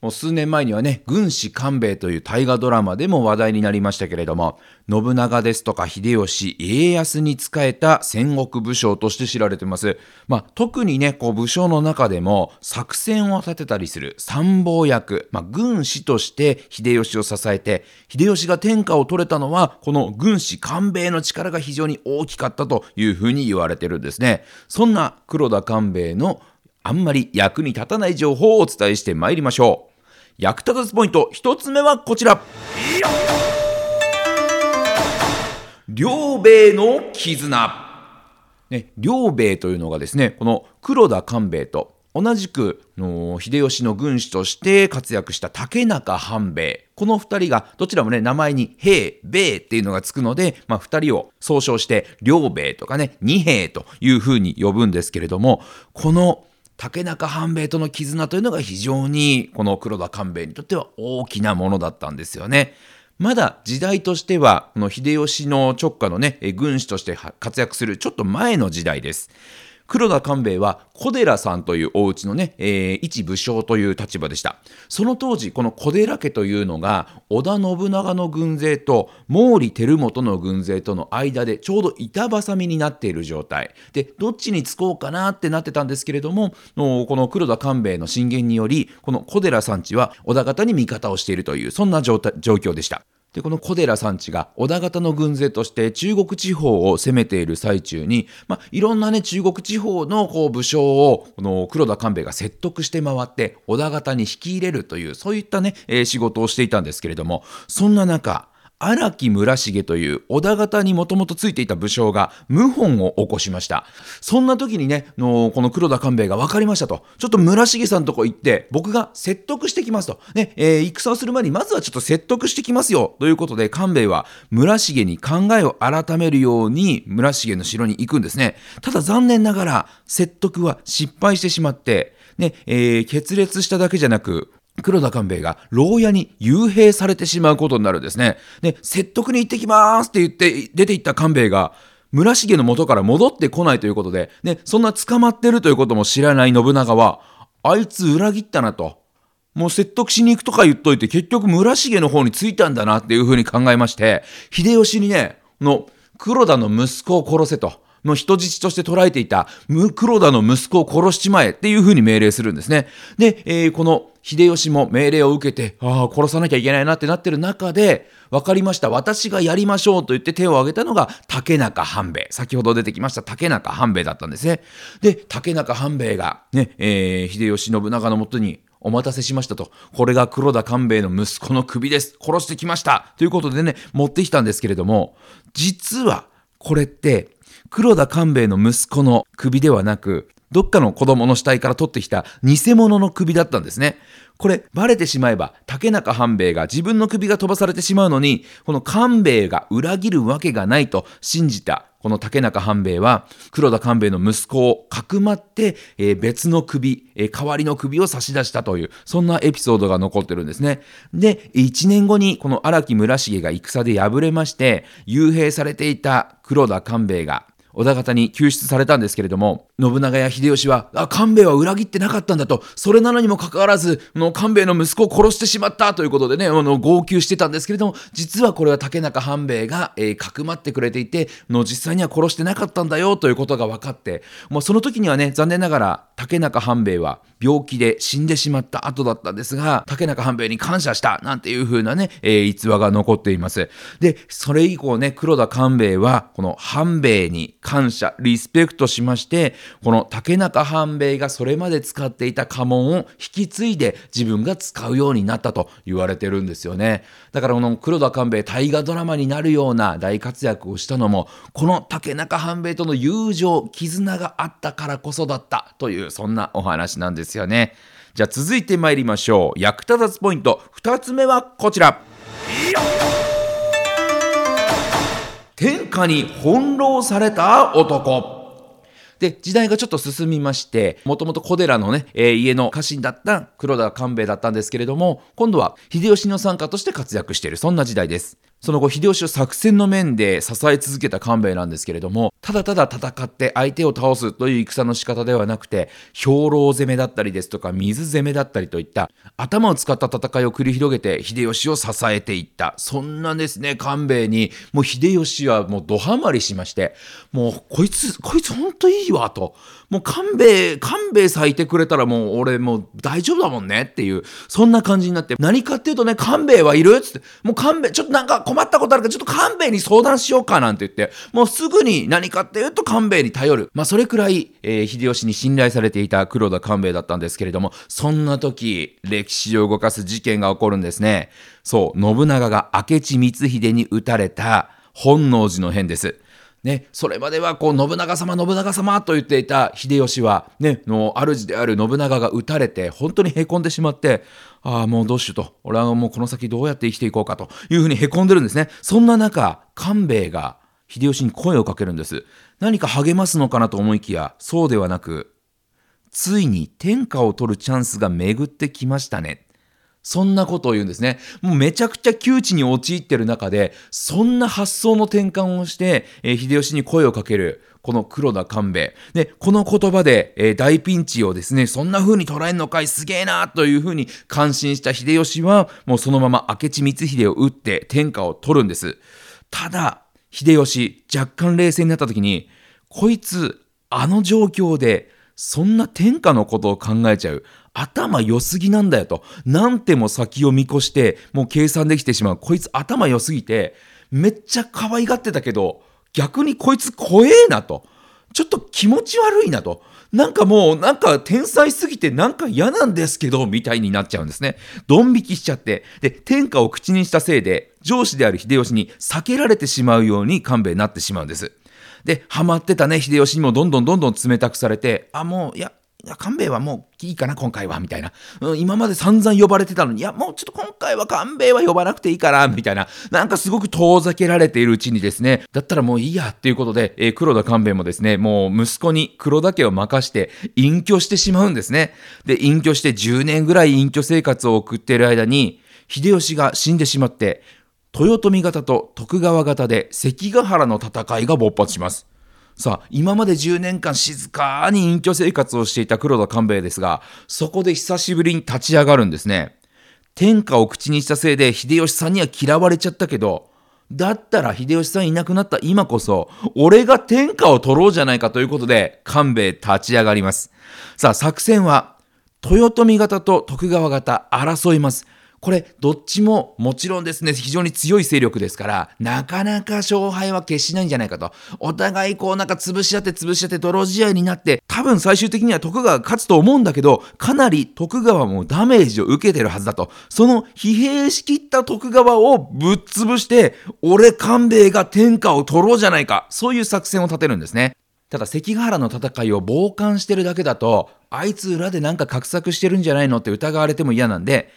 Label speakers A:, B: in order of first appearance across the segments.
A: もう数年前にはね、軍師官兵衛という大河ドラマでも話題になりましたけれども、信長ですとか秀吉、家康に仕えた戦国武将として知られてます。まあ、特にね、こう武将の中でも作戦を立てたりする参謀役、まあ、軍師として秀吉を支えて、秀吉が天下を取れたのは、この軍師官兵衛の力が非常に大きかったというふうに言われてるんですね。そんな黒田官兵衛のあんまり役に立たない情報をお伝えしてまいりましょう。役立たずポイント。一つ目はこちら。両兵衛の絆。ね、両兵というのがですねこの黒田官兵衛と同じくの秀吉の軍師として活躍した竹中半兵衛。この2人がどちらもね名前に兵兵っていうのがつくので、まあ、2人を総称して両兵とかね二兵というふうに呼ぶんですけれどもこの竹中半兵衛との絆というのが非常にこの黒田官兵衛にとっては大きなものだったんですよね。まだ時代としては、この秀吉の直下のね、軍師として活躍するちょっと前の時代です。黒田官兵衛は小寺さんというお家のね、えー、一武将という立場でした。その当時、この小寺家というのが、織田信長の軍勢と毛利輝元の軍勢との間でちょうど板挟みになっている状態。で、どっちにつこうかなってなってたんですけれども、この黒田官兵衛の進言により、この小寺さんちは織田方に味方をしているという、そんな状況でした。で、この小寺さんちが織田方の軍勢として中国地方を攻めている最中に、まあ、いろんなね、中国地方のこう武将を、この黒田官兵衛が説得して回って、織田方に引き入れるという、そういったね、えー、仕事をしていたんですけれども、そんな中、荒木村重という織田方にもともとついていた武将が謀反を起こしました。そんな時にね、のこの黒田官兵衛が分かりましたと。ちょっと村重さんとこ行って、僕が説得してきますと。ね、えー、戦をする前にまずはちょっと説得してきますよ。ということで、官兵衛は村重に考えを改めるように村重の城に行くんですね。ただ残念ながら説得は失敗してしまって、ね、えー、決裂しただけじゃなく、黒田官兵衛が牢屋に幽閉されてしまうことになるんですね。で、説得に行ってきますって言って出て行った官兵衛が、村重の元から戻ってこないということで、ね、そんな捕まってるということも知らない信長は、あいつ裏切ったなと。もう説得しに行くとか言っといて、結局村重の方に着いたんだなっていうふうに考えまして、秀吉にね、の黒田の息子を殺せと。の人質として捉えていた黒田の息子を殺しちまえっていうふうに命令するんですね。で、えー、この秀吉も命令を受けて、ああ、殺さなきゃいけないなってなってる中で、分かりました、私がやりましょうと言って手を挙げたのが竹中半兵衛。先ほど出てきました竹中半兵衛だったんですね。で、竹中半兵衛がね、えー、秀吉信長のもとにお待たせしましたと。これが黒田官兵衛の息子の首です。殺してきました。ということでね、持ってきたんですけれども、実はこれって黒田官兵衛の息子の首ではなく、どっかの子供の死体から取ってきた偽物の首だったんですね。これ、バレてしまえば、竹中半兵衛が自分の首が飛ばされてしまうのに、この官兵衛が裏切るわけがないと信じた、この竹中半兵衛は、黒田官兵衛の息子をかくまって、えー、別の首、えー、代わりの首を差し出したという、そんなエピソードが残ってるんですね。で、1年後に、この荒木村重が戦で敗れまして、幽閉されていた黒田官兵衛が、織田方に救出されたんですけれども、信長や秀吉は、あ、官兵衛は裏切ってなかったんだと、それなのにもかかわらず、の官兵衛の息子を殺してしまったということでね、あの、号泣してたんですけれども、実はこれは竹中半兵衛が、えー、かくまってくれていて、の、実際には殺してなかったんだよということが分かって、もうその時にはね、残念ながら、竹中半兵衛は病気で死んでしまった後だったんですが、竹中半兵衛に感謝したなんていう風なね、えー、逸話が残っています。で、それ以降ね、黒田官兵衛は、この半兵衛に感謝、リスペクトしまして、この竹中半兵衛がそれまで使っていた家紋を引き継いで自分が使うようになったと言われてるんですよね。だからこの黒田官兵衛大河ドラマになるような大活躍をしたのも、この竹中半兵衛との友情、絆があったからこそだったという、そんなお話なんですよね。じゃあ続いて参りましょう。役立たずポイント2つ目はこちら。天下に翻弄された男。で、時代がちょっと進みまして、もともと小寺のね、えー、家の家臣だった黒田官兵衛だったんですけれども、今度は秀吉の参加として活躍している、そんな時代です。その後、秀吉を作戦の面で支え続けた官兵衛なんですけれども、ただただ戦って相手を倒すという戦の仕方ではなくて、兵糧攻めだったりですとか、水攻めだったりといった、頭を使った戦いを繰り広げて、秀吉を支えていった。そんなですね、官兵衛に、もう秀吉はもうドハマりしまして、もうこいつ、こいつほんといいわと。もう官兵衛、官兵衛さえいてくれたらもう俺もう大丈夫だもんねっていう、そんな感じになって、何かっていうとね、官兵衛はいるつって、もう官兵衛、ちょっとなんか困ったことあるからちょっと官兵衛に相談しようかなんて言って、もうすぐに何かっていうと官兵衛に頼る。まあそれくらい、えー、秀吉に信頼されていた黒田官兵衛だったんですけれども、そんな時、歴史を動かす事件が起こるんですね。そう、信長が明智光秀に撃たれた本能寺の変です。ね、それまではこう信長様信長様と言っていた秀吉は、ね、の主である信長が撃たれて本当にへこんでしまってああもうどうしようと。俺はもうこの先どうやって生きていこうかというふうにへこんでるんですね。そんな中官兵衛が秀吉に声をかけるんです。何か励ますのかなと思いきやそうではなくついに天下を取るチャンスが巡ってきましたね。そんなことを言うんですね。もうめちゃくちゃ窮地に陥ってる中で、そんな発想の転換をして、えー、秀吉に声をかける、この黒田官兵衛。で、この言葉で、えー、大ピンチをですね、そんな風に捉えんのかい、すげえなという風に感心した秀吉は、もうそのまま明智光秀を撃って天下を取るんです。ただ、秀吉、若干冷静になった時に、こいつ、あの状況で、そんな天下のことを考えちゃう。頭良すぎなんだよと。なんても先を見越して、もう計算できてしまう。こいつ頭良すぎて、めっちゃ可愛がってたけど、逆にこいつ怖えなと。ちょっと気持ち悪いなと。なんかもう、なんか天才すぎてなんか嫌なんですけど、みたいになっちゃうんですね。ドン引きしちゃって。で、天下を口にしたせいで、上司である秀吉に避けられてしまうように勘弁になってしまうんです。で、ハマってたね、秀吉にもどんどんどんどん冷たくされて、あ、もう、いや、勘兵衛はもういいかな、今回は、みたいな。うん、今まで散々呼ばれてたのに、いや、もうちょっと今回は勘兵衛は呼ばなくていいから、みたいな。なんかすごく遠ざけられているうちにですね、だったらもういいや、っていうことで、えー、黒田勘兵衛もですね、もう息子に黒田家を任して隠居してしまうんですね。で、隠居して10年ぐらい隠居生活を送っている間に、秀吉が死んでしまって、豊臣方と徳川方で関ヶ原の戦いが勃発します。さあ、今まで10年間静かに隠居生活をしていた黒田官兵衛ですが、そこで久しぶりに立ち上がるんですね。天下を口にしたせいで秀吉さんには嫌われちゃったけど、だったら秀吉さんいなくなった今こそ、俺が天下を取ろうじゃないかということで、官兵衛立ち上がります。さあ、作戦は、豊臣方と徳川方争います。これ、どっちももちろんですね、非常に強い勢力ですから、なかなか勝敗は決しないんじゃないかと。お互いこうなんか潰し合って潰し合って泥試合になって、多分最終的には徳川が勝つと思うんだけど、かなり徳川もダメージを受けてるはずだと。その疲弊しきった徳川をぶっ潰して、俺官兵衛が天下を取ろうじゃないか。そういう作戦を立てるんですね。ただ関ヶ原の戦いを傍観してるだけだと、あいつ裏でなんか画策してるんじゃないのって疑われても嫌なんで、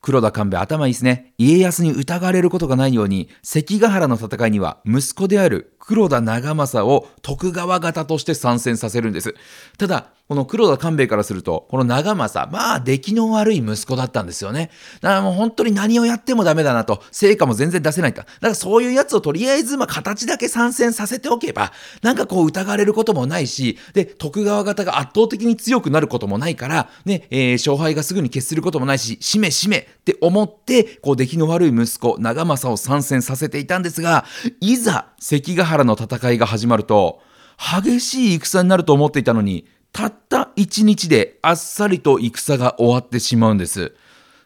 A: 黒田官兵衛頭いいですね。家康に疑われることがないように、関ヶ原の戦いには息子である黒田長政を徳川方として参戦させるんです。ただ、この黒田官兵衛からすると、この長政、まあ、出来の悪い息子だったんですよね。だからもう本当に何をやってもダメだなと、成果も全然出せないと。だからそういうやつをとりあえず、まあ、形だけ参戦させておけば、なんかこう疑われることもないし、で、徳川方が圧倒的に強くなることもないから、ね、えー、勝敗がすぐに決することもないし、しめしめって思って、こう出来の悪い息子、長政を参戦させていたんですが、いざ関ヶ原の戦いが始まると、激しい戦になると思っていたのに、たった一日であっさりと戦が終わってしまうんです。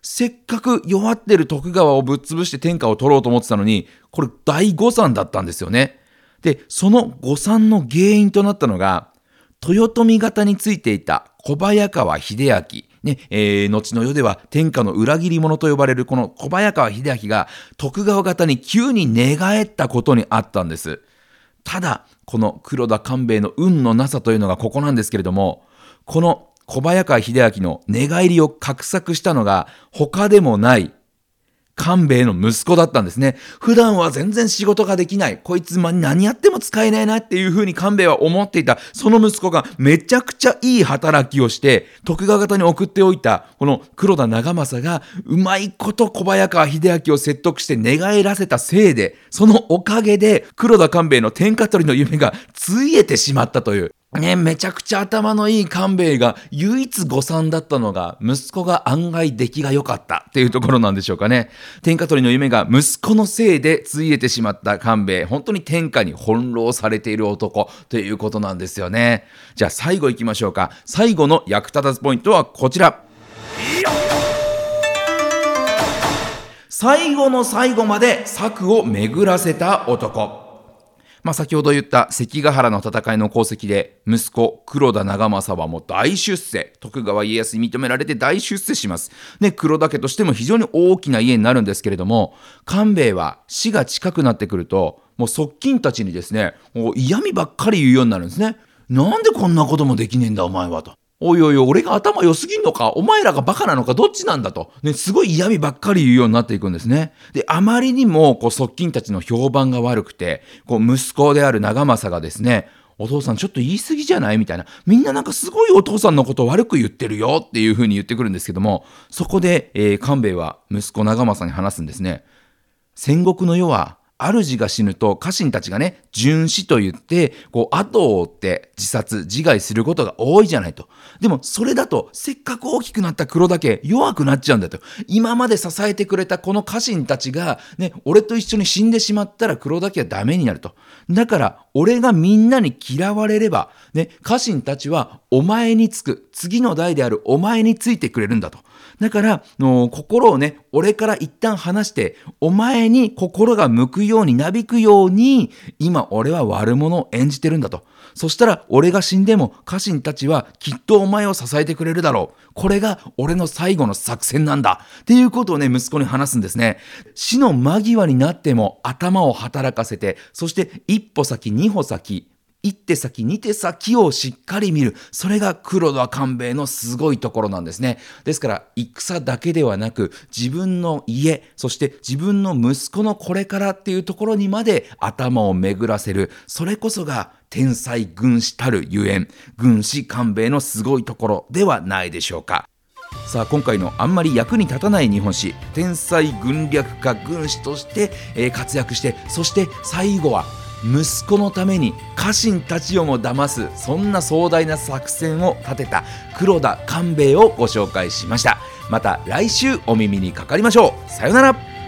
A: せっかく弱ってる徳川をぶっ潰して天下を取ろうと思ってたのに、これ大誤算だったんですよね。で、その誤算の原因となったのが、豊臣方についていた小早川秀明、ね、えー、後の世では天下の裏切り者と呼ばれるこの小早川秀明が徳川方に急に寝返ったことにあったんです。ただ、この黒田官兵衛の運のなさというのがここなんですけれども、この小早川秀明の寝返りを画策したのが他でもない官兵衛の息子だったんですね。普段は全然仕事ができない。こいつま何やっても使えないなっていう風に官兵衛は思っていた。その息子がめちゃくちゃいい働きをして、徳川方に送っておいた、この黒田長政が、うまいこと小早川秀明を説得して寝返らせたせいで、そのおかげで黒田官兵衛の天下取りの夢がついえてしまったという。ね、めちゃくちゃ頭のいい官兵衛が唯一誤算だったのが、息子が案外出来が良かったっていうところなんでしょうかね。天下取りの夢が息子のせいでついえてしまった官兵衛、本当に天下に翻弄されている男ということなんですよね。じゃあ最後行きましょうか。最後の役立たずポイントはこちら。最後の最後まで策を巡らせた男。まあ、先ほど言った関ヶ原の戦いの功績で、息子、黒田長政はもう大出世。徳川家康に認められて大出世します。で、黒田家としても非常に大きな家になるんですけれども、官兵衛は死が近くなってくると、もう側近たちにですね、もう嫌味ばっかり言うようになるんですね。なんでこんなこともできねえんだお前はと。おいおいおい、俺が頭良すぎんのか？お前らがバカなのか？どっちなんだと？ね、すごい嫌味ばっかり言うようになっていくんですね。で、あまりにも、こう、側近たちの評判が悪くて、こう、息子である長政がですね、お父さんちょっと言い過ぎじゃない？みたいな。みんななんかすごいお父さんのこと悪く言ってるよっていう風に言ってくるんですけども、そこで、えー、官兵衛は息子長政に話すんですね。戦国の世は主が死ぬと家臣たちがね、殉死と言って、こう、後を追って自殺、自害することが多いじゃないと。でも、それだと、せっかく大きくなった黒だけ弱くなっちゃうんだと。今まで支えてくれたこの家臣たちが、ね、俺と一緒に死んでしまったら黒だけはダメになると。だから、俺がみんなに嫌われれば、ね、家臣たちはお前につく。次の代であるお前についてくれるんだと。だから、の心をね、俺から一旦離して、お前に心が向くようになびくように、今俺は悪者を演じてるんだと。そしたら俺が死んでも家臣たちはきっとお前を支えてくれるだろう。これが俺の最後の作戦なんだ。っていうことをね、息子に話すんですね。死の間際になっても頭を働かせて、そして一歩先、二歩先、一手先、二手先をしっかり見る。それが黒田官兵衛のすごいところなんですね。ですから、戦だけではなく、自分の家、そして自分の息子のこれからっていうところにまで頭を巡らせる。それこそが天才軍師たるゆえん、軍師官兵衛のすごいところではないでしょうか。さあ今回のあんまり役に立たない日本史天才軍略家軍師として、えー、活躍してそして最後は息子のために家臣たちをも騙すそんな壮大な作戦を立てた黒田官兵衛をご紹介しました。また来週お耳にかかりましょう。さよなら。